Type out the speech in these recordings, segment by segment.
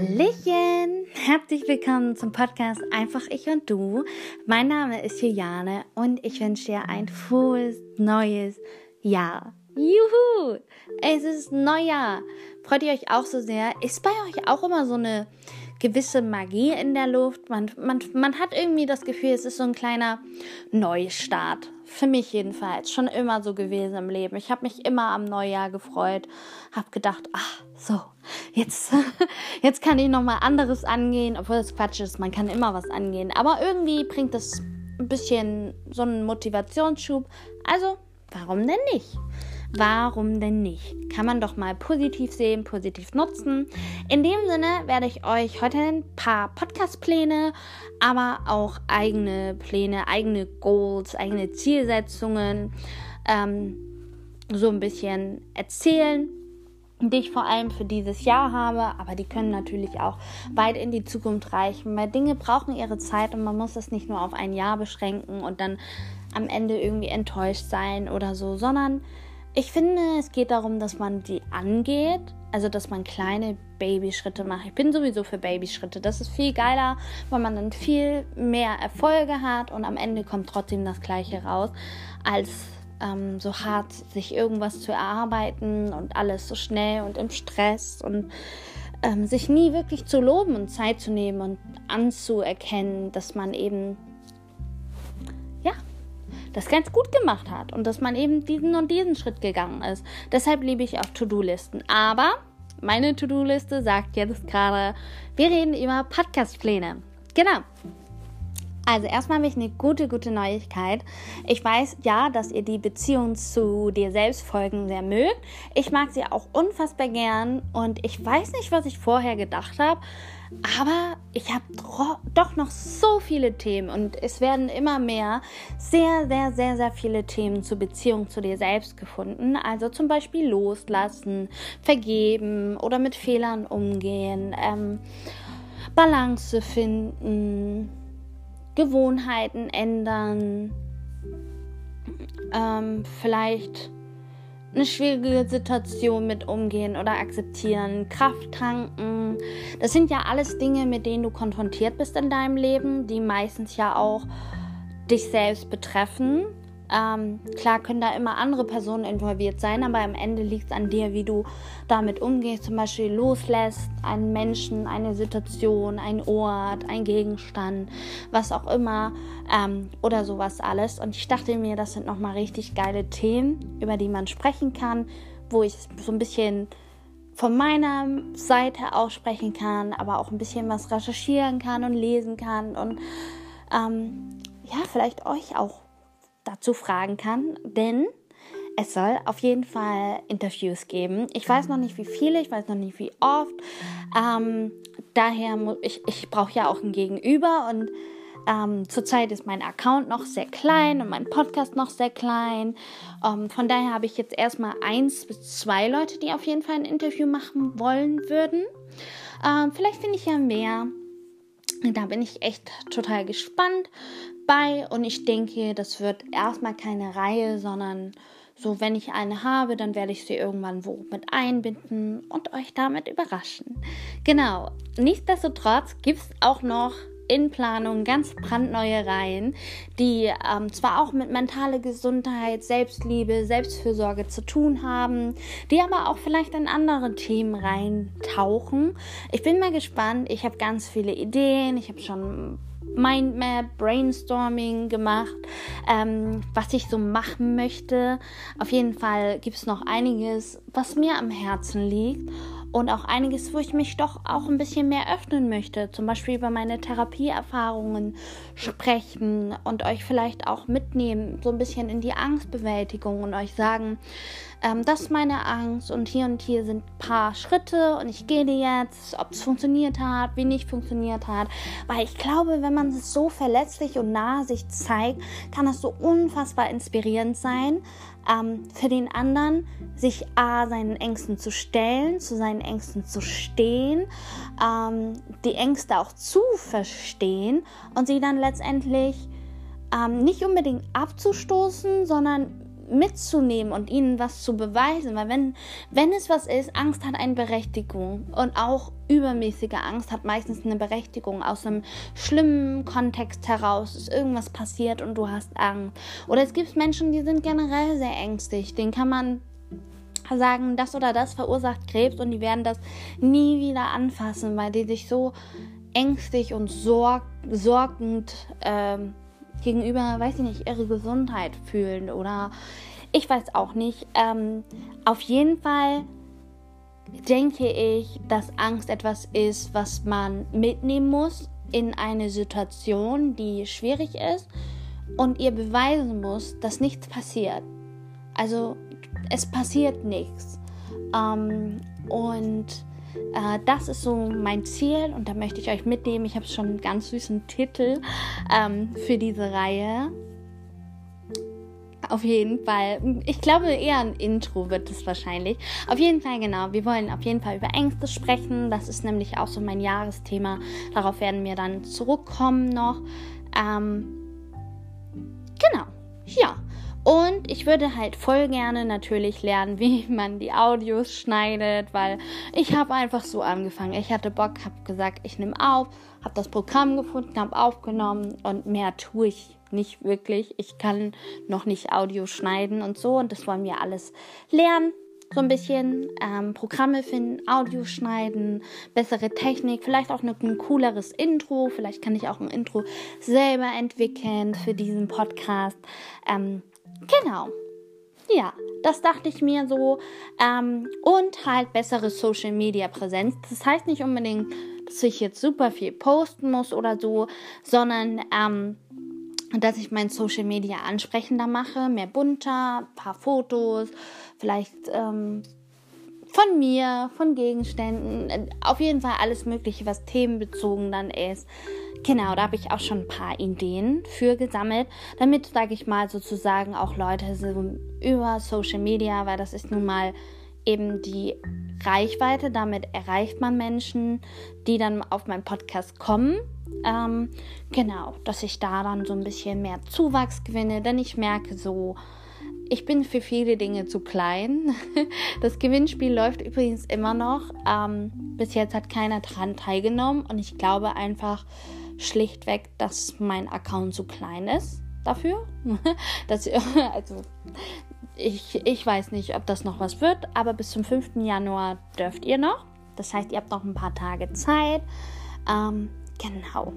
Hallöchen! Herzlich willkommen zum Podcast Einfach ich und du. Mein Name ist Juliane und ich wünsche dir ein frohes neues Jahr. Juhu! Es ist Neujahr. Freut ihr euch auch so sehr? Ist bei euch auch immer so eine gewisse Magie in der Luft. Man, man, man hat irgendwie das Gefühl, es ist so ein kleiner Neustart. Für mich jedenfalls. Schon immer so gewesen im Leben. Ich habe mich immer am Neujahr gefreut. Habe gedacht, ach so, jetzt, jetzt kann ich nochmal anderes angehen. Obwohl das Quatsch ist, man kann immer was angehen. Aber irgendwie bringt das ein bisschen so einen Motivationsschub. Also, warum denn nicht? Warum denn nicht? Kann man doch mal positiv sehen, positiv nutzen. In dem Sinne werde ich euch heute ein paar Podcast-Pläne, aber auch eigene Pläne, eigene Goals, eigene Zielsetzungen ähm, so ein bisschen erzählen, die ich vor allem für dieses Jahr habe, aber die können natürlich auch weit in die Zukunft reichen, weil Dinge brauchen ihre Zeit und man muss das nicht nur auf ein Jahr beschränken und dann am Ende irgendwie enttäuscht sein oder so, sondern ich finde, es geht darum, dass man die angeht, also dass man kleine Babyschritte macht. Ich bin sowieso für Babyschritte. Das ist viel geiler, weil man dann viel mehr Erfolge hat und am Ende kommt trotzdem das Gleiche raus, als ähm, so hart sich irgendwas zu erarbeiten und alles so schnell und im Stress und ähm, sich nie wirklich zu loben und Zeit zu nehmen und anzuerkennen, dass man eben das ganz gut gemacht hat und dass man eben diesen und diesen Schritt gegangen ist. Deshalb liebe ich auch To-Do-Listen. Aber meine To-Do-Liste sagt jetzt gerade, wir reden über Podcast-Pläne. Genau. Also erstmal habe ich eine gute, gute Neuigkeit. Ich weiß ja, dass ihr die Beziehung zu dir selbst folgen sehr mögt. Ich mag sie auch unfassbar gern und ich weiß nicht, was ich vorher gedacht habe. Aber ich habe doch noch so viele Themen und es werden immer mehr sehr, sehr, sehr, sehr viele Themen zur Beziehung zu dir selbst gefunden. Also zum Beispiel loslassen, vergeben oder mit Fehlern umgehen, ähm, Balance finden, Gewohnheiten ändern, ähm, vielleicht eine schwierige Situation mit umgehen oder akzeptieren, Kraft tanken. Das sind ja alles Dinge, mit denen du konfrontiert bist in deinem Leben, die meistens ja auch dich selbst betreffen. Ähm, klar können da immer andere Personen involviert sein, aber am Ende liegt es an dir, wie du damit umgehst, zum Beispiel loslässt, einen Menschen, eine Situation, ein Ort, ein Gegenstand, was auch immer ähm, oder sowas alles. Und ich dachte mir, das sind nochmal richtig geile Themen, über die man sprechen kann, wo ich so ein bisschen von meiner Seite aus sprechen kann, aber auch ein bisschen was recherchieren kann und lesen kann und ähm, ja, vielleicht euch auch dazu fragen kann, denn es soll auf jeden Fall Interviews geben. Ich weiß noch nicht, wie viele, ich weiß noch nicht, wie oft. Ähm, daher muss ich, ich brauche ja auch ein Gegenüber und ähm, zurzeit ist mein Account noch sehr klein und mein Podcast noch sehr klein. Ähm, von daher habe ich jetzt erstmal eins bis zwei Leute, die auf jeden Fall ein Interview machen wollen würden. Ähm, vielleicht finde ich ja mehr. Da bin ich echt total gespannt bei und ich denke, das wird erstmal keine Reihe, sondern so, wenn ich eine habe, dann werde ich sie irgendwann wo mit einbinden und euch damit überraschen. Genau. Nichtsdestotrotz gibt es auch noch in Planung ganz brandneue Reihen, die ähm, zwar auch mit mentaler Gesundheit, Selbstliebe, Selbstfürsorge zu tun haben, die aber auch vielleicht in andere Themen reintauchen. Ich bin mal gespannt. Ich habe ganz viele Ideen. Ich habe schon Mindmap, Brainstorming gemacht, ähm, was ich so machen möchte. Auf jeden Fall gibt es noch einiges, was mir am Herzen liegt und auch einiges, wo ich mich doch auch ein bisschen mehr öffnen möchte. Zum Beispiel über meine Therapieerfahrungen sprechen und euch vielleicht auch mitnehmen, so ein bisschen in die Angstbewältigung und euch sagen, ähm, das ist meine Angst und hier und hier sind ein paar Schritte und ich gehe jetzt, ob es funktioniert hat, wie nicht funktioniert hat. Weil ich glaube, wenn man es so verletzlich und nah sich zeigt, kann das so unfassbar inspirierend sein ähm, für den anderen, sich A, seinen Ängsten zu stellen, zu seinen Ängsten zu stehen, ähm, die Ängste auch zu verstehen und sie dann letztendlich ähm, nicht unbedingt abzustoßen, sondern mitzunehmen und ihnen was zu beweisen. Weil wenn, wenn es was ist, Angst hat eine Berechtigung. Und auch übermäßige Angst hat meistens eine Berechtigung. Aus einem schlimmen Kontext heraus ist irgendwas passiert und du hast Angst. Oder es gibt Menschen, die sind generell sehr ängstlich. Den kann man sagen, das oder das verursacht Krebs und die werden das nie wieder anfassen, weil die sich so ängstlich und sorg sorgend ähm, gegenüber, weiß ich nicht, ihre Gesundheit fühlen oder ich weiß auch nicht. Ähm, auf jeden Fall denke ich, dass Angst etwas ist, was man mitnehmen muss in eine Situation, die schwierig ist und ihr beweisen muss, dass nichts passiert. Also es passiert nichts. Ähm, und äh, das ist so mein Ziel und da möchte ich euch mitnehmen. Ich habe schon einen ganz süßen Titel ähm, für diese Reihe. Auf jeden Fall. Ich glaube eher ein Intro wird es wahrscheinlich. Auf jeden Fall, genau. Wir wollen auf jeden Fall über Ängste sprechen. Das ist nämlich auch so mein Jahresthema. Darauf werden wir dann zurückkommen noch. Ähm, genau. Ja. Und ich würde halt voll gerne natürlich lernen, wie man die Audios schneidet, weil ich habe einfach so angefangen. Ich hatte Bock, habe gesagt, ich nehme auf, habe das Programm gefunden, habe aufgenommen und mehr tue ich nicht wirklich. Ich kann noch nicht Audio schneiden und so und das wollen wir alles lernen. So ein bisschen ähm, Programme finden, Audio schneiden, bessere Technik, vielleicht auch ein cooleres Intro. Vielleicht kann ich auch ein Intro selber entwickeln für diesen Podcast. Ähm, Genau. Ja, das dachte ich mir so. Ähm, und halt bessere Social Media Präsenz. Das heißt nicht unbedingt, dass ich jetzt super viel posten muss oder so, sondern ähm, dass ich mein Social Media ansprechender mache, mehr bunter, paar Fotos, vielleicht ähm, von mir, von Gegenständen, auf jeden Fall alles Mögliche, was themenbezogen dann ist. Genau, da habe ich auch schon ein paar Ideen für gesammelt, damit, sage ich mal, sozusagen auch Leute so über Social Media, weil das ist nun mal eben die Reichweite, damit erreicht man Menschen, die dann auf meinen Podcast kommen. Ähm, genau, dass ich da dann so ein bisschen mehr Zuwachs gewinne, denn ich merke so, ich bin für viele Dinge zu klein. Das Gewinnspiel läuft übrigens immer noch. Ähm, bis jetzt hat keiner daran teilgenommen und ich glaube einfach, schlichtweg, dass mein Account zu klein ist dafür. dass, also ich, ich weiß nicht, ob das noch was wird, aber bis zum 5. Januar dürft ihr noch. Das heißt, ihr habt noch ein paar Tage Zeit. Ähm, genau.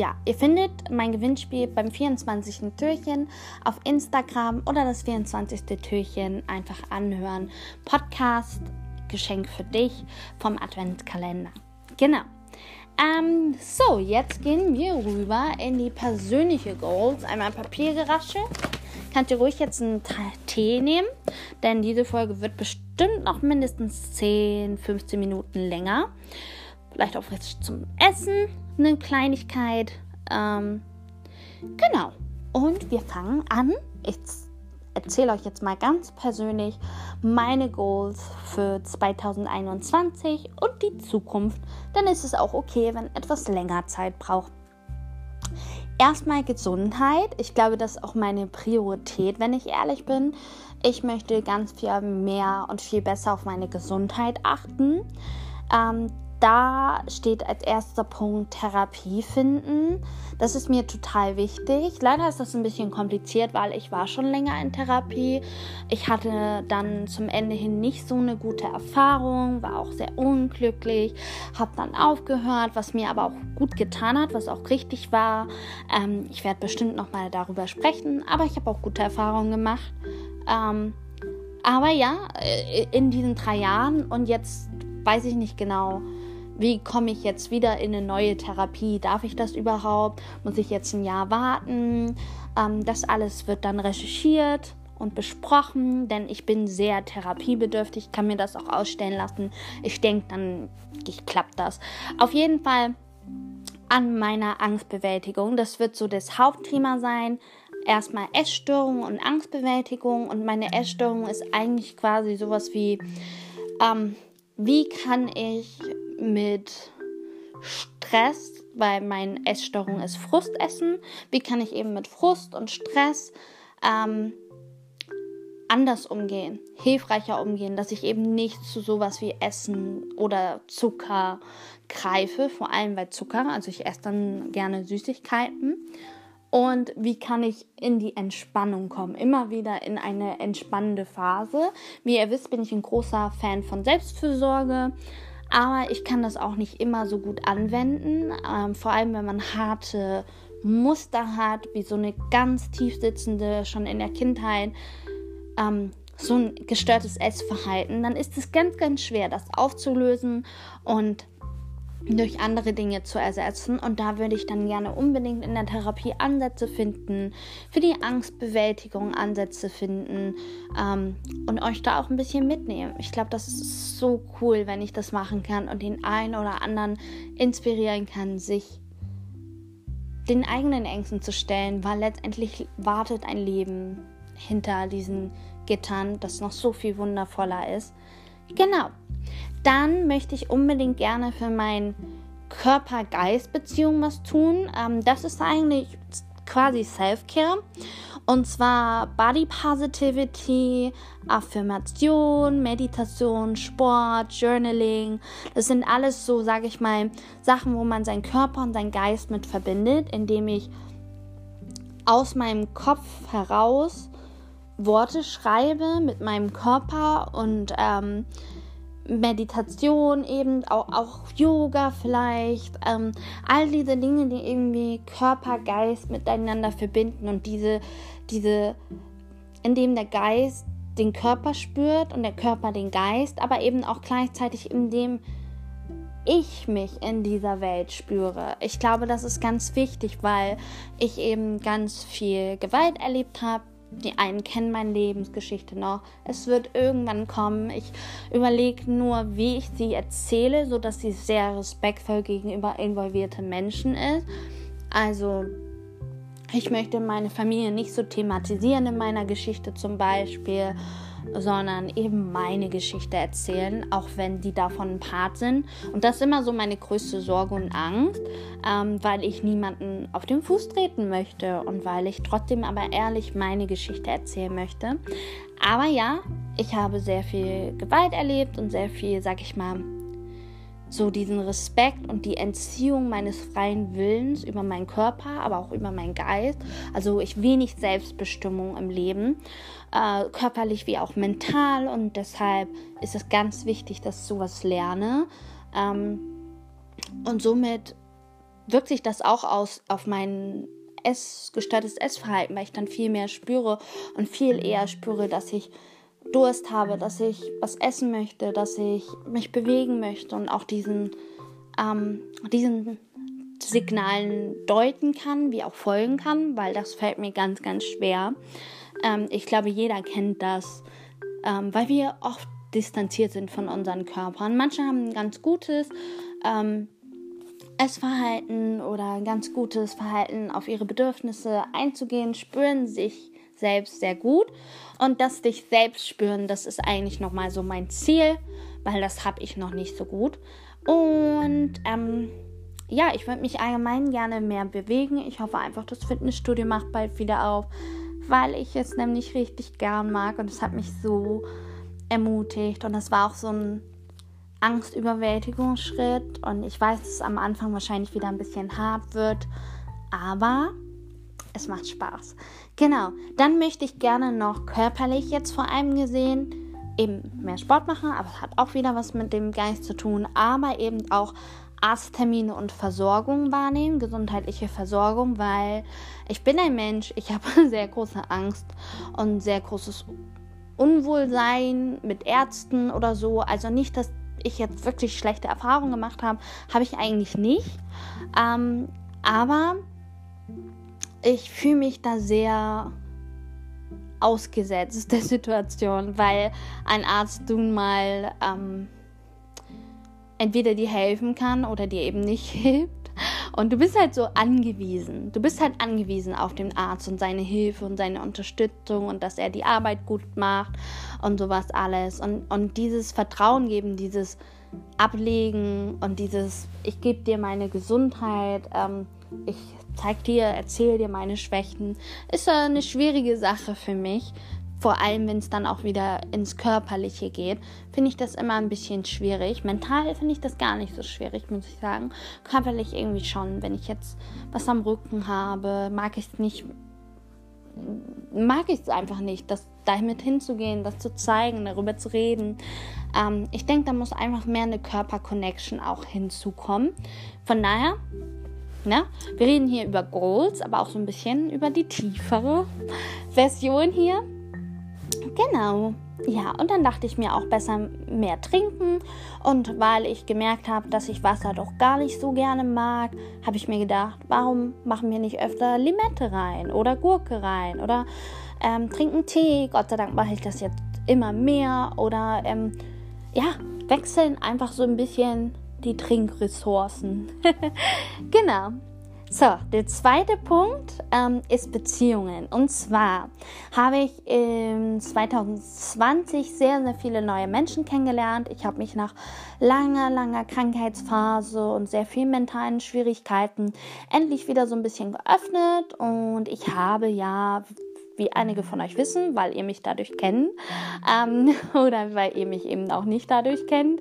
Ja, ihr findet mein Gewinnspiel beim 24. Türchen auf Instagram oder das 24. Türchen einfach anhören. Podcast Geschenk für dich vom Adventskalender. Genau. Ähm, so, jetzt gehen wir rüber in die persönliche Goals. Einmal Papiergerasche. Könnt ihr ruhig jetzt einen Tee nehmen, denn diese Folge wird bestimmt noch mindestens 10, 15 Minuten länger. Vielleicht auch jetzt zum Essen eine Kleinigkeit. Ähm, genau. Und wir fangen an. Ich erzähle euch jetzt mal ganz persönlich meine Goals für 2021 und die Zukunft. Dann ist es auch okay, wenn etwas länger Zeit braucht. Erstmal Gesundheit. Ich glaube, das ist auch meine Priorität, wenn ich ehrlich bin. Ich möchte ganz viel mehr und viel besser auf meine Gesundheit achten. Ähm, da steht als erster Punkt Therapie finden. Das ist mir total wichtig. Leider ist das ein bisschen kompliziert, weil ich war schon länger in Therapie. Ich hatte dann zum Ende hin nicht so eine gute Erfahrung, war auch sehr unglücklich, habe dann aufgehört, was mir aber auch gut getan hat, was auch richtig war. Ähm, ich werde bestimmt noch mal darüber sprechen, aber ich habe auch gute Erfahrungen gemacht. Ähm, aber ja, äh, in diesen drei Jahren und jetzt weiß ich nicht genau, wie komme ich jetzt wieder in eine neue Therapie? Darf ich das überhaupt? Muss ich jetzt ein Jahr warten? Ähm, das alles wird dann recherchiert und besprochen, denn ich bin sehr therapiebedürftig, kann mir das auch ausstellen lassen. Ich denke, dann ich, klappt das. Auf jeden Fall an meiner Angstbewältigung. Das wird so das Hauptthema sein. Erstmal Essstörung und Angstbewältigung. Und meine Essstörung ist eigentlich quasi sowas wie, ähm, wie kann ich mit Stress, weil meine Essstörung ist Frustessen. Wie kann ich eben mit Frust und Stress ähm, anders umgehen, hilfreicher umgehen, dass ich eben nicht zu sowas wie Essen oder Zucker greife, vor allem bei Zucker. Also ich esse dann gerne Süßigkeiten. Und wie kann ich in die Entspannung kommen? Immer wieder in eine entspannende Phase. Wie ihr wisst, bin ich ein großer Fan von Selbstfürsorge. Aber ich kann das auch nicht immer so gut anwenden. Ähm, vor allem, wenn man harte Muster hat, wie so eine ganz tief sitzende, schon in der Kindheit ähm, so ein gestörtes Essverhalten, dann ist es ganz, ganz schwer, das aufzulösen und durch andere Dinge zu ersetzen. Und da würde ich dann gerne unbedingt in der Therapie Ansätze finden, für die Angstbewältigung Ansätze finden ähm, und euch da auch ein bisschen mitnehmen. Ich glaube, das ist so cool, wenn ich das machen kann und den einen oder anderen inspirieren kann, sich den eigenen Ängsten zu stellen, weil letztendlich wartet ein Leben hinter diesen Gittern, das noch so viel wundervoller ist. Genau. Dann möchte ich unbedingt gerne für mein Körper-Geist-Beziehung was tun. Ähm, das ist eigentlich quasi Self-Care. Und zwar Body Positivity, Affirmation, Meditation, Sport, Journaling. Das sind alles so, sage ich mal, Sachen, wo man seinen Körper und seinen Geist mit verbindet, indem ich aus meinem Kopf heraus Worte schreibe mit meinem Körper und ähm, Meditation eben, auch, auch Yoga vielleicht, ähm, all diese Dinge, die irgendwie Körper, Geist miteinander verbinden und diese, diese, indem der Geist den Körper spürt und der Körper den Geist, aber eben auch gleichzeitig indem ich mich in dieser Welt spüre. Ich glaube, das ist ganz wichtig, weil ich eben ganz viel Gewalt erlebt habe, die einen kennen meine Lebensgeschichte noch. Es wird irgendwann kommen. Ich überlege nur, wie ich sie erzähle, sodass sie sehr respektvoll gegenüber involvierten Menschen ist. Also, ich möchte meine Familie nicht so thematisieren in meiner Geschichte zum Beispiel sondern eben meine Geschichte erzählen, auch wenn die davon ein Part sind. Und das ist immer so meine größte Sorge und Angst, ähm, weil ich niemanden auf den Fuß treten möchte und weil ich trotzdem aber ehrlich meine Geschichte erzählen möchte. Aber ja, ich habe sehr viel Gewalt erlebt und sehr viel, sag ich mal, so diesen Respekt und die Entziehung meines freien Willens über meinen Körper, aber auch über meinen Geist. Also ich wenig Selbstbestimmung im Leben, äh, körperlich wie auch mental. Und deshalb ist es ganz wichtig, dass ich sowas lerne. Ähm, und somit wirkt sich das auch aus auf mein Ess, gestörtes Essverhalten, weil ich dann viel mehr spüre und viel eher spüre, dass ich Durst habe, dass ich was essen möchte, dass ich mich bewegen möchte und auch diesen, ähm, diesen Signalen deuten kann, wie auch folgen kann, weil das fällt mir ganz, ganz schwer. Ähm, ich glaube, jeder kennt das, ähm, weil wir oft distanziert sind von unseren Körpern. Manche haben ein ganz gutes ähm, Essverhalten oder ein ganz gutes Verhalten auf ihre Bedürfnisse einzugehen, spüren sich selbst sehr gut. Und das dich selbst spüren, das ist eigentlich nochmal so mein Ziel, weil das habe ich noch nicht so gut. Und ähm, ja, ich würde mich allgemein gerne mehr bewegen. Ich hoffe einfach, das Fitnessstudio macht bald wieder auf, weil ich es nämlich richtig gern mag und es hat mich so ermutigt. Und das war auch so ein Angstüberwältigungsschritt. Und ich weiß, dass es am Anfang wahrscheinlich wieder ein bisschen hart wird, aber es macht Spaß. Genau, dann möchte ich gerne noch körperlich jetzt vor allem gesehen eben mehr Sport machen, aber es hat auch wieder was mit dem Geist zu tun, aber eben auch Arzttermine und Versorgung wahrnehmen, gesundheitliche Versorgung, weil ich bin ein Mensch, ich habe sehr große Angst und sehr großes Unwohlsein mit Ärzten oder so. Also nicht, dass ich jetzt wirklich schlechte Erfahrungen gemacht habe, habe ich eigentlich nicht. Ähm, aber ich fühle mich da sehr ausgesetzt der Situation, weil ein Arzt nun mal ähm, entweder dir helfen kann oder dir eben nicht hilft. Und du bist halt so angewiesen. Du bist halt angewiesen auf den Arzt und seine Hilfe und seine Unterstützung und dass er die Arbeit gut macht und sowas alles. Und, und dieses Vertrauen geben, dieses Ablegen und dieses, ich gebe dir meine Gesundheit, ähm, ich zeig dir, erzähle dir meine Schwächen. Ist eine schwierige Sache für mich. Vor allem, wenn es dann auch wieder ins Körperliche geht, finde ich das immer ein bisschen schwierig. Mental finde ich das gar nicht so schwierig, muss ich sagen. Körperlich irgendwie schon. Wenn ich jetzt was am Rücken habe, mag ich es nicht, mag ich es einfach nicht, das damit hinzugehen, das zu zeigen, darüber zu reden. Ähm, ich denke, da muss einfach mehr eine Körper-Connection auch hinzukommen. Von daher, ne, wir reden hier über Goals, aber auch so ein bisschen über die tiefere Version hier. Genau. Ja, und dann dachte ich mir auch besser mehr trinken. Und weil ich gemerkt habe, dass ich Wasser doch gar nicht so gerne mag, habe ich mir gedacht, warum machen wir nicht öfter Limette rein oder Gurke rein oder ähm, trinken Tee. Gott sei Dank mache ich das jetzt immer mehr. Oder ähm, ja, wechseln einfach so ein bisschen die Trinkressourcen. genau. So, der zweite Punkt ähm, ist Beziehungen. Und zwar habe ich in 2020 sehr, sehr viele neue Menschen kennengelernt. Ich habe mich nach langer, langer Krankheitsphase und sehr vielen mentalen Schwierigkeiten endlich wieder so ein bisschen geöffnet. Und ich habe ja wie einige von euch wissen, weil ihr mich dadurch kennt ähm, oder weil ihr mich eben auch nicht dadurch kennt.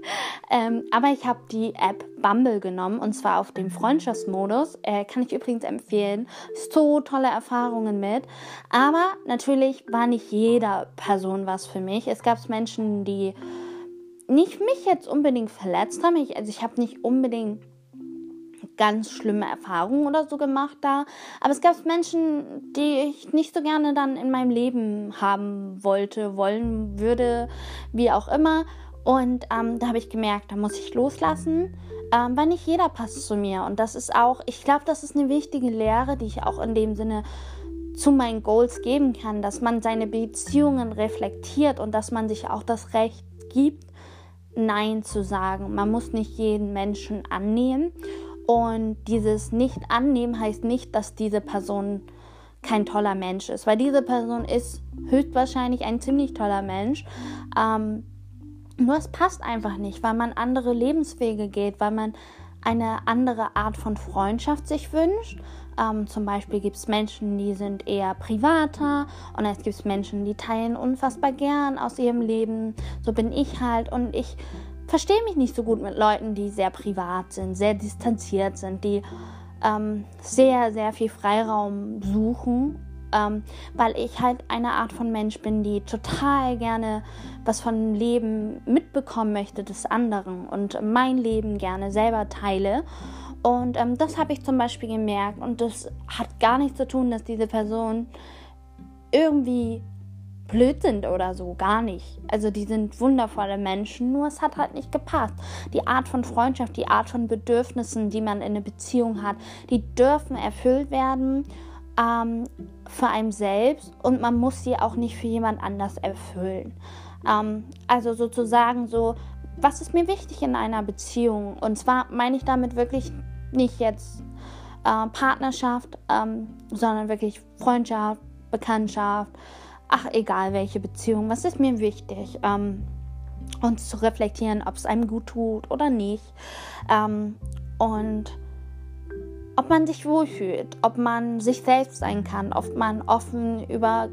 Ähm, aber ich habe die App Bumble genommen und zwar auf dem Freundschaftsmodus. Äh, kann ich übrigens empfehlen. So tolle Erfahrungen mit. Aber natürlich war nicht jeder Person was für mich. Es gab Menschen, die nicht mich jetzt unbedingt verletzt haben. Ich, also ich habe nicht unbedingt ganz schlimme Erfahrungen oder so gemacht da. Aber es gab Menschen, die ich nicht so gerne dann in meinem Leben haben wollte, wollen würde, wie auch immer. Und ähm, da habe ich gemerkt, da muss ich loslassen, ähm, weil nicht jeder passt zu mir. Und das ist auch, ich glaube, das ist eine wichtige Lehre, die ich auch in dem Sinne zu meinen Goals geben kann, dass man seine Beziehungen reflektiert und dass man sich auch das Recht gibt, Nein zu sagen. Man muss nicht jeden Menschen annehmen. Und dieses Nicht-Annehmen heißt nicht, dass diese Person kein toller Mensch ist, weil diese Person ist höchstwahrscheinlich ein ziemlich toller Mensch. Ähm, nur es passt einfach nicht, weil man andere Lebenswege geht, weil man eine andere Art von Freundschaft sich wünscht. Ähm, zum Beispiel gibt es Menschen, die sind eher privater und es gibt Menschen, die teilen unfassbar gern aus ihrem Leben. So bin ich halt und ich verstehe mich nicht so gut mit Leuten, die sehr privat sind, sehr distanziert sind, die ähm, sehr, sehr viel Freiraum suchen, ähm, weil ich halt eine Art von Mensch bin, die total gerne was von Leben mitbekommen möchte des anderen und mein Leben gerne selber teile. Und ähm, das habe ich zum Beispiel gemerkt und das hat gar nichts zu tun, dass diese Person irgendwie blöd sind oder so, gar nicht. Also die sind wundervolle Menschen, nur es hat halt nicht gepasst. Die Art von Freundschaft, die Art von Bedürfnissen, die man in einer Beziehung hat, die dürfen erfüllt werden ähm, für einen selbst und man muss sie auch nicht für jemand anders erfüllen. Ähm, also sozusagen so, was ist mir wichtig in einer Beziehung? Und zwar meine ich damit wirklich nicht jetzt äh, Partnerschaft, ähm, sondern wirklich Freundschaft, Bekanntschaft, ach egal welche Beziehung, was ist mir wichtig, ähm, uns zu reflektieren, ob es einem gut tut oder nicht ähm, und ob man sich wohlfühlt, ob man sich selbst sein kann, ob man offen über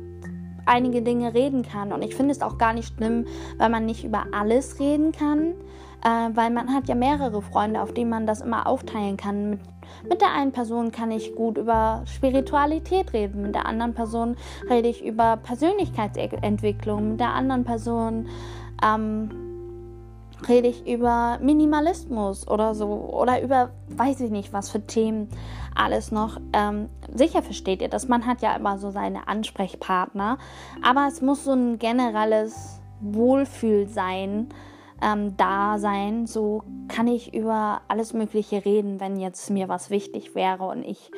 einige Dinge reden kann. Und ich finde es auch gar nicht schlimm, weil man nicht über alles reden kann, äh, weil man hat ja mehrere Freunde, auf denen man das immer aufteilen kann. Mit mit der einen Person kann ich gut über Spiritualität reden, mit der anderen Person rede ich über Persönlichkeitsentwicklung, mit der anderen Person ähm, rede ich über Minimalismus oder so oder über weiß ich nicht was für Themen alles noch. Ähm, sicher versteht ihr das, man hat ja immer so seine Ansprechpartner, aber es muss so ein generelles Wohlfühl sein ähm, da sein. So kann ich über alles Mögliche reden, wenn jetzt mir was wichtig wäre und ich,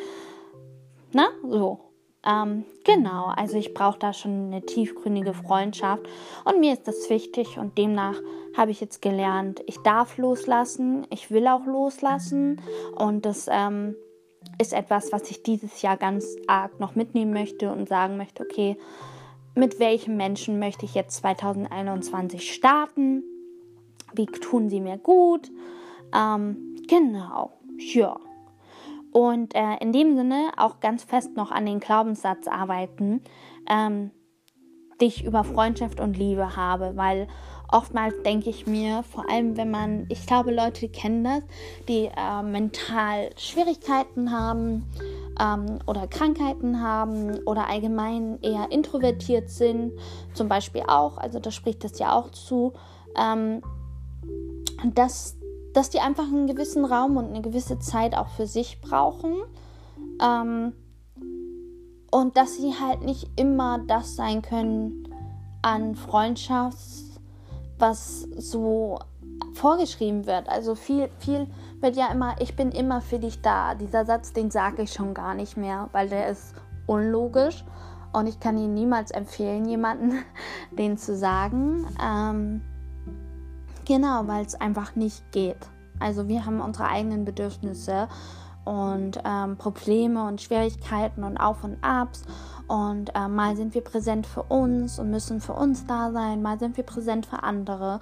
na, so. Ähm, genau, also ich brauche da schon eine tiefgründige Freundschaft und mir ist das wichtig und demnach habe ich jetzt gelernt, ich darf loslassen, ich will auch loslassen und das ähm, ist etwas, was ich dieses Jahr ganz arg noch mitnehmen möchte und sagen möchte, okay, mit welchem Menschen möchte ich jetzt 2021 starten? Wie tun sie mir gut. Ähm, genau, ja. Und äh, in dem Sinne auch ganz fest noch an den Glaubenssatz arbeiten, ähm, die ich über Freundschaft und Liebe habe, weil oftmals denke ich mir, vor allem wenn man, ich glaube, Leute kennen das, die äh, mental Schwierigkeiten haben ähm, oder Krankheiten haben oder allgemein eher introvertiert sind, zum Beispiel auch, also da spricht das ja auch zu, ähm, dass, dass die einfach einen gewissen Raum und eine gewisse Zeit auch für sich brauchen. Ähm, und dass sie halt nicht immer das sein können an Freundschaft, was so vorgeschrieben wird. Also viel, viel wird ja immer, ich bin immer für dich da. Dieser Satz, den sage ich schon gar nicht mehr, weil der ist unlogisch und ich kann ihn niemals empfehlen, jemanden den zu sagen. Ähm, genau, weil es einfach nicht geht. Also wir haben unsere eigenen Bedürfnisse und ähm, Probleme und Schwierigkeiten und Auf und Abs. Und äh, mal sind wir präsent für uns und müssen für uns da sein, mal sind wir präsent für andere.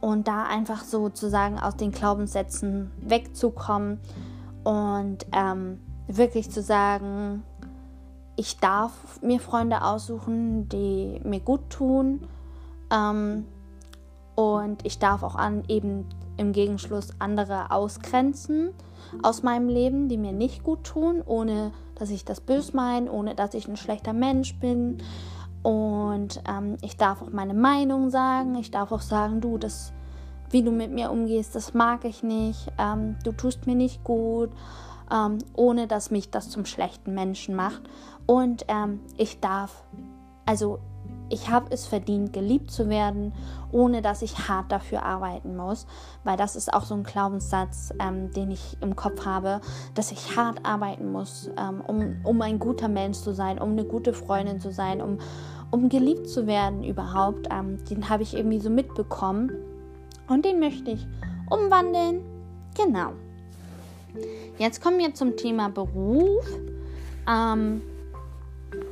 Und da einfach sozusagen aus den Glaubenssätzen wegzukommen und ähm, wirklich zu sagen, ich darf mir Freunde aussuchen, die mir gut tun. Ähm, und ich darf auch an eben im Gegenschluss andere ausgrenzen aus meinem Leben, die mir nicht gut tun, ohne dass ich das bös meine, ohne dass ich ein schlechter Mensch bin. Und ähm, ich darf auch meine Meinung sagen. Ich darf auch sagen, du, das, wie du mit mir umgehst, das mag ich nicht. Ähm, du tust mir nicht gut, ähm, ohne dass mich das zum schlechten Menschen macht. Und ähm, ich darf, also ich habe es verdient, geliebt zu werden, ohne dass ich hart dafür arbeiten muss, weil das ist auch so ein Glaubenssatz, ähm, den ich im Kopf habe, dass ich hart arbeiten muss, ähm, um, um ein guter Mensch zu sein, um eine gute Freundin zu sein, um, um geliebt zu werden überhaupt. Ähm, den habe ich irgendwie so mitbekommen und den möchte ich umwandeln. Genau. Jetzt kommen wir zum Thema Beruf. Ähm,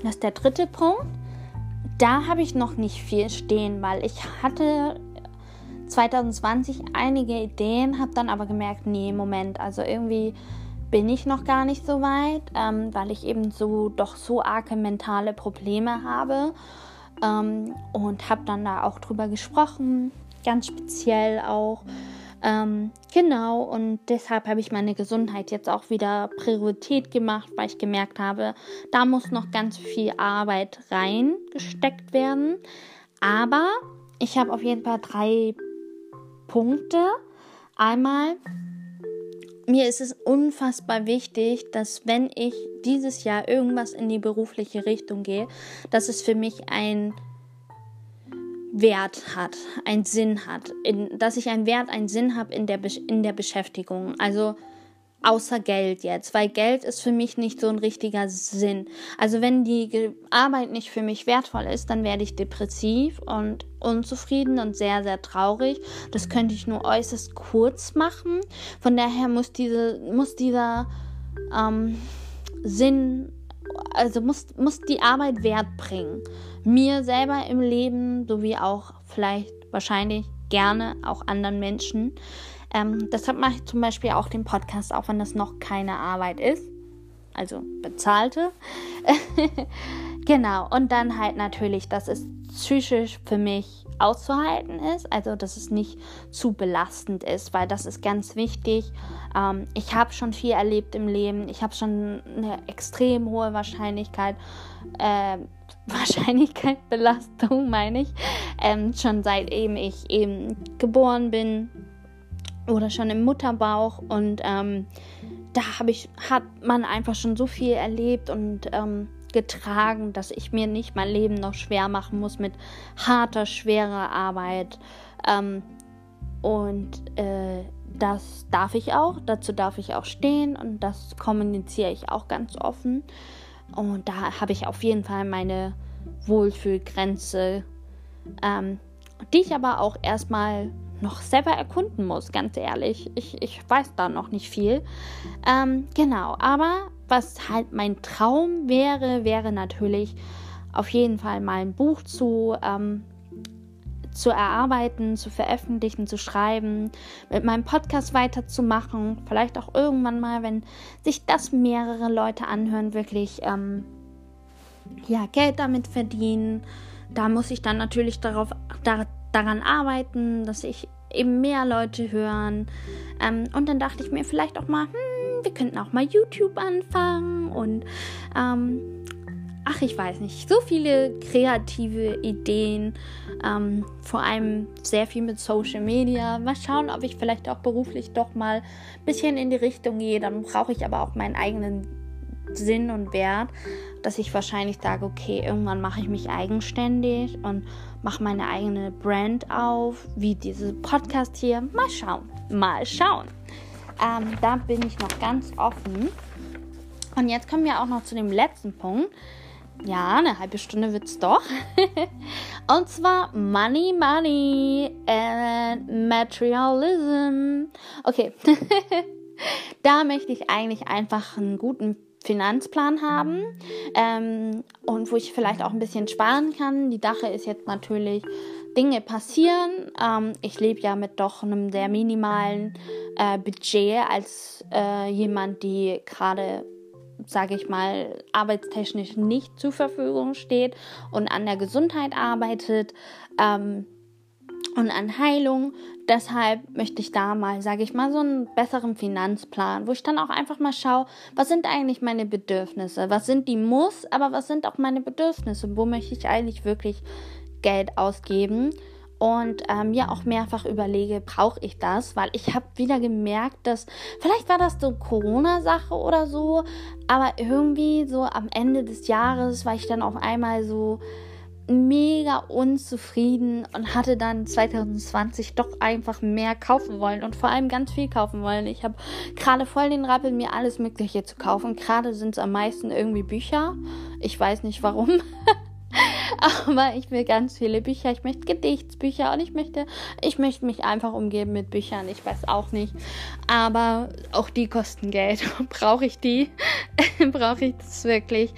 das ist der dritte Punkt da habe ich noch nicht viel stehen, weil ich hatte 2020 einige Ideen, habe dann aber gemerkt, nee, Moment, also irgendwie bin ich noch gar nicht so weit, ähm, weil ich eben so doch so arge mentale Probleme habe ähm, und habe dann da auch drüber gesprochen, ganz speziell auch. Ähm, genau, und deshalb habe ich meine Gesundheit jetzt auch wieder Priorität gemacht, weil ich gemerkt habe, da muss noch ganz viel Arbeit reingesteckt werden. Aber ich habe auf jeden Fall drei Punkte. Einmal, mir ist es unfassbar wichtig, dass wenn ich dieses Jahr irgendwas in die berufliche Richtung gehe, dass es für mich ein Wert hat, einen Sinn hat, in, dass ich einen Wert, einen Sinn habe in der, in der Beschäftigung. Also außer Geld jetzt, weil Geld ist für mich nicht so ein richtiger Sinn. Also wenn die Arbeit nicht für mich wertvoll ist, dann werde ich depressiv und unzufrieden und sehr, sehr traurig. Das könnte ich nur äußerst kurz machen. Von daher muss, diese, muss dieser ähm, Sinn, also muss, muss die Arbeit Wert bringen mir selber im Leben, sowie auch vielleicht wahrscheinlich gerne auch anderen Menschen. Ähm, deshalb mache ich zum Beispiel auch den Podcast, auch wenn das noch keine Arbeit ist. Also bezahlte. genau. Und dann halt natürlich, dass es psychisch für mich auszuhalten ist, also dass es nicht zu belastend ist, weil das ist ganz wichtig. Ähm, ich habe schon viel erlebt im Leben, ich habe schon eine extrem hohe Wahrscheinlichkeit, äh, Wahrscheinlichkeit, Belastung meine ich, ähm, schon seit eben ich eben geboren bin oder schon im Mutterbauch und ähm, da habe ich, hat man einfach schon so viel erlebt und ähm, getragen, dass ich mir nicht mein Leben noch schwer machen muss mit harter, schwerer Arbeit. Ähm, und äh, das darf ich auch, dazu darf ich auch stehen und das kommuniziere ich auch ganz offen. Und da habe ich auf jeden Fall meine Wohlfühlgrenze, ähm, die ich aber auch erstmal noch selber erkunden muss, ganz ehrlich. Ich, ich weiß da noch nicht viel. Ähm, genau, aber was halt mein Traum wäre, wäre natürlich auf jeden Fall mal ein Buch zu, ähm, zu erarbeiten, zu veröffentlichen, zu schreiben, mit meinem Podcast weiterzumachen. Vielleicht auch irgendwann mal, wenn sich das mehrere Leute anhören, wirklich ähm, ja, Geld damit verdienen. Da muss ich dann natürlich darauf, da, daran arbeiten, dass ich eben mehr Leute hören. Ähm, und dann dachte ich mir vielleicht auch mal, hm, wir könnten auch mal YouTube anfangen und ähm, ach, ich weiß nicht, so viele kreative Ideen, ähm, vor allem sehr viel mit Social Media. Mal schauen, ob ich vielleicht auch beruflich doch mal ein bisschen in die Richtung gehe. Dann brauche ich aber auch meinen eigenen Sinn und Wert, dass ich wahrscheinlich sage, okay, irgendwann mache ich mich eigenständig und mache meine eigene Brand auf, wie diese Podcast hier. Mal schauen, mal schauen. Ähm, da bin ich noch ganz offen. Und jetzt kommen wir auch noch zu dem letzten Punkt. Ja, eine halbe Stunde wird es doch. und zwar Money, Money and Materialism. Okay. da möchte ich eigentlich einfach einen guten Finanzplan haben ähm, und wo ich vielleicht auch ein bisschen sparen kann. Die Sache ist jetzt natürlich, Dinge passieren. Ähm, ich lebe ja mit doch einem sehr minimalen äh, Budget als äh, jemand, die gerade sage ich mal, arbeitstechnisch nicht zur Verfügung steht und an der Gesundheit arbeitet ähm, und an Heilung. Deshalb möchte ich da mal, sage ich mal, so einen besseren Finanzplan, wo ich dann auch einfach mal schaue, was sind eigentlich meine Bedürfnisse, was sind die Muss, aber was sind auch meine Bedürfnisse, wo möchte ich eigentlich wirklich Geld ausgeben und ähm, mir auch mehrfach überlege, brauche ich das? Weil ich habe wieder gemerkt, dass vielleicht war das so Corona-Sache oder so, aber irgendwie so am Ende des Jahres war ich dann auf einmal so mega unzufrieden und hatte dann 2020 doch einfach mehr kaufen wollen und vor allem ganz viel kaufen wollen. Ich habe gerade voll den Rappel, mir alles Mögliche zu kaufen. Gerade sind es am meisten irgendwie Bücher. Ich weiß nicht warum. Aber ich will ganz viele Bücher. Ich möchte Gedichtsbücher und ich möchte, ich möchte mich einfach umgeben mit Büchern. Ich weiß auch nicht. Aber auch die kosten Geld. Brauche ich die? Brauche ich das wirklich?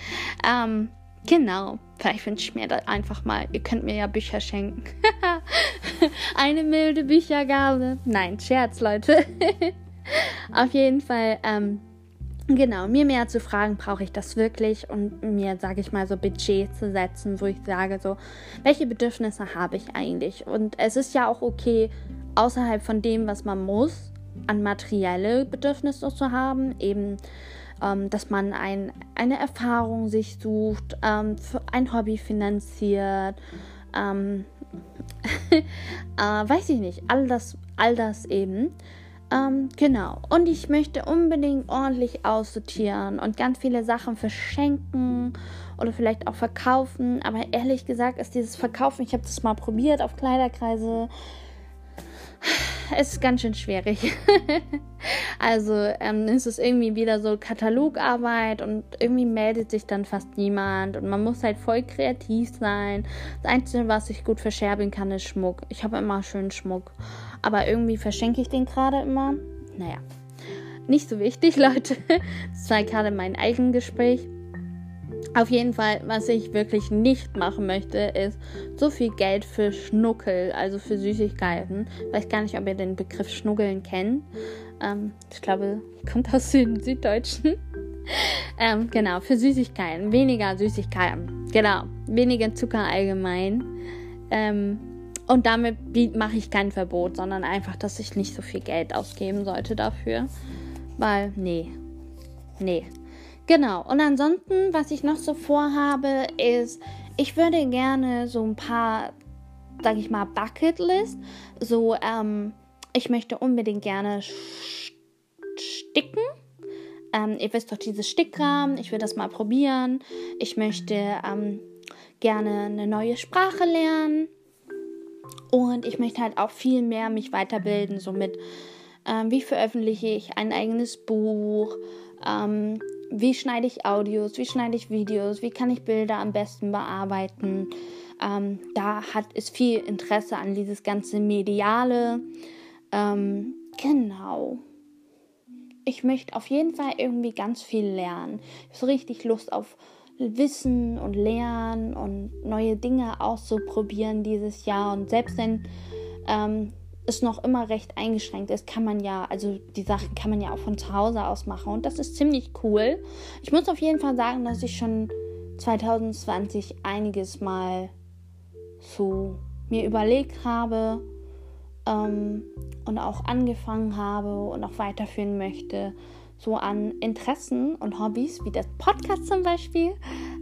Ähm, genau. Vielleicht wünsche ich mir das einfach mal. Ihr könnt mir ja Bücher schenken. Eine milde Büchergabe. Nein, Scherz, Leute. Auf jeden Fall. Ähm, Genau, mir mehr zu fragen, brauche ich das wirklich und mir, sage ich mal, so Budget zu setzen, wo ich sage, so, welche Bedürfnisse habe ich eigentlich? Und es ist ja auch okay, außerhalb von dem, was man muss, an materielle Bedürfnisse zu haben, eben, ähm, dass man ein, eine Erfahrung sich sucht, ähm, ein Hobby finanziert, ähm, äh, weiß ich nicht, all das, all das eben. Ähm, genau. Und ich möchte unbedingt ordentlich aussortieren und ganz viele Sachen verschenken oder vielleicht auch verkaufen. Aber ehrlich gesagt ist dieses Verkaufen, ich habe das mal probiert auf Kleiderkreise. Es ist ganz schön schwierig. also ähm, ist irgendwie wieder so Katalogarbeit und irgendwie meldet sich dann fast niemand und man muss halt voll kreativ sein. Das Einzige, was ich gut verscherbeln kann, ist Schmuck. Ich habe immer schön Schmuck. Aber irgendwie verschenke ich den gerade immer. Naja, nicht so wichtig, Leute. Das war gerade mein Eigengespräch. Auf jeden Fall, was ich wirklich nicht machen möchte, ist so viel Geld für Schnuckel, also für Süßigkeiten. Weiß gar nicht, ob ihr den Begriff Schnuckeln kennt. Ähm, ich glaube, kommt aus dem Süddeutschen. ähm, genau, für Süßigkeiten. Weniger Süßigkeiten. Genau, weniger Zucker allgemein. Ähm, und damit mache ich kein Verbot, sondern einfach, dass ich nicht so viel Geld ausgeben sollte dafür. Weil, nee. Nee. Genau. Und ansonsten, was ich noch so vorhabe, ist, ich würde gerne so ein paar, sag ich mal, Bucketlist. So, ähm, ich möchte unbedingt gerne sticken. Ähm, ihr wisst doch, dieses Stickrahmen. Ich will das mal probieren. Ich möchte ähm, gerne eine neue Sprache lernen. Und ich möchte halt auch viel mehr mich weiterbilden, so mit, ähm, wie veröffentliche ich ein eigenes Buch, ähm, wie schneide ich Audios, wie schneide ich Videos, wie kann ich Bilder am besten bearbeiten. Ähm, da hat es viel Interesse an dieses ganze Mediale. Ähm, genau. Ich möchte auf jeden Fall irgendwie ganz viel lernen. Ich habe so richtig Lust auf wissen und lernen und neue Dinge auszuprobieren dieses Jahr. Und selbst wenn ähm, es noch immer recht eingeschränkt ist, kann man ja, also die Sachen kann man ja auch von zu Hause aus machen. Und das ist ziemlich cool. Ich muss auf jeden Fall sagen, dass ich schon 2020 einiges mal so mir überlegt habe ähm, und auch angefangen habe und auch weiterführen möchte so an Interessen und Hobbys, wie das Podcast zum Beispiel.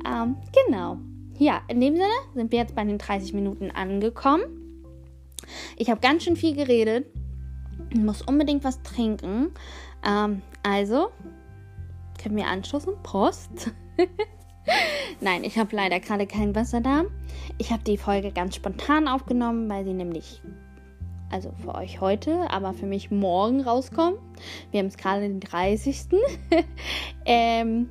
Ähm, genau. Ja, in dem Sinne sind wir jetzt bei den 30 Minuten angekommen. Ich habe ganz schön viel geredet. Ich muss unbedingt was trinken. Ähm, also, können wir anstoßen? Prost. Nein, ich habe leider gerade kein Wasser da. Ich habe die Folge ganz spontan aufgenommen, weil sie nämlich also für euch heute, aber für mich morgen rauskommen. Wir haben es gerade den 30. ähm,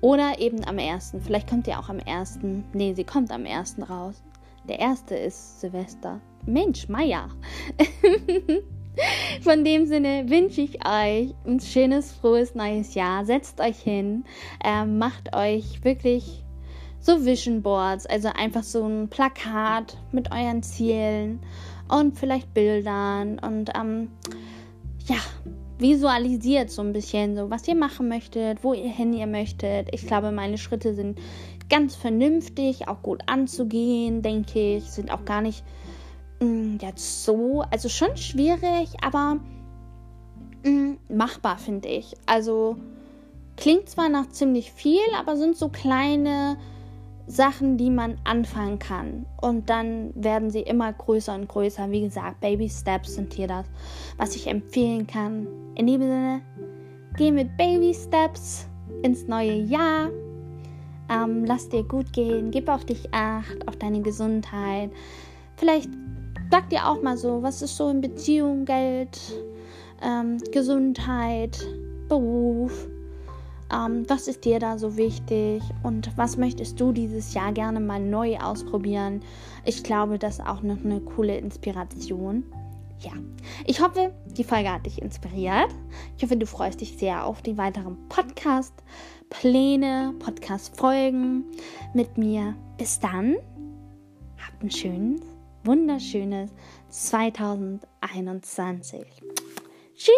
oder eben am 1. Vielleicht kommt ihr auch am 1. Nee, sie kommt am 1. raus. Der erste ist Silvester. Mensch, Meier. Von dem Sinne wünsche ich euch ein schönes, frohes neues Jahr. Setzt euch hin, äh, macht euch wirklich so Vision Boards, also einfach so ein Plakat mit euren Zielen und vielleicht Bildern und ähm, ja, visualisiert so ein bisschen so, was ihr machen möchtet, wo ihr hin ihr möchtet. Ich glaube, meine Schritte sind ganz vernünftig, auch gut anzugehen, denke ich, sind auch gar nicht mh, mm, jetzt so, also schon schwierig, aber mh, mm, machbar finde ich. Also klingt zwar nach ziemlich viel, aber sind so kleine Sachen, die man anfangen kann. Und dann werden sie immer größer und größer. Wie gesagt, Baby Steps sind hier das, was ich empfehlen kann. In dem Sinne, geh mit Baby Steps ins neue Jahr. Ähm, lass dir gut gehen, gib auf dich acht, auf deine Gesundheit. Vielleicht sag dir auch mal so, was ist so in Beziehung, Geld, ähm, Gesundheit, Beruf ähm, was ist dir da so wichtig und was möchtest du dieses Jahr gerne mal neu ausprobieren? Ich glaube, das ist auch noch eine coole Inspiration. Ja, ich hoffe, die Folge hat dich inspiriert. Ich hoffe, du freust dich sehr auf die weiteren Podcast-Pläne, Podcast-Folgen mit mir. Bis dann, habt ein schönes, wunderschönes 2021. Tschüss!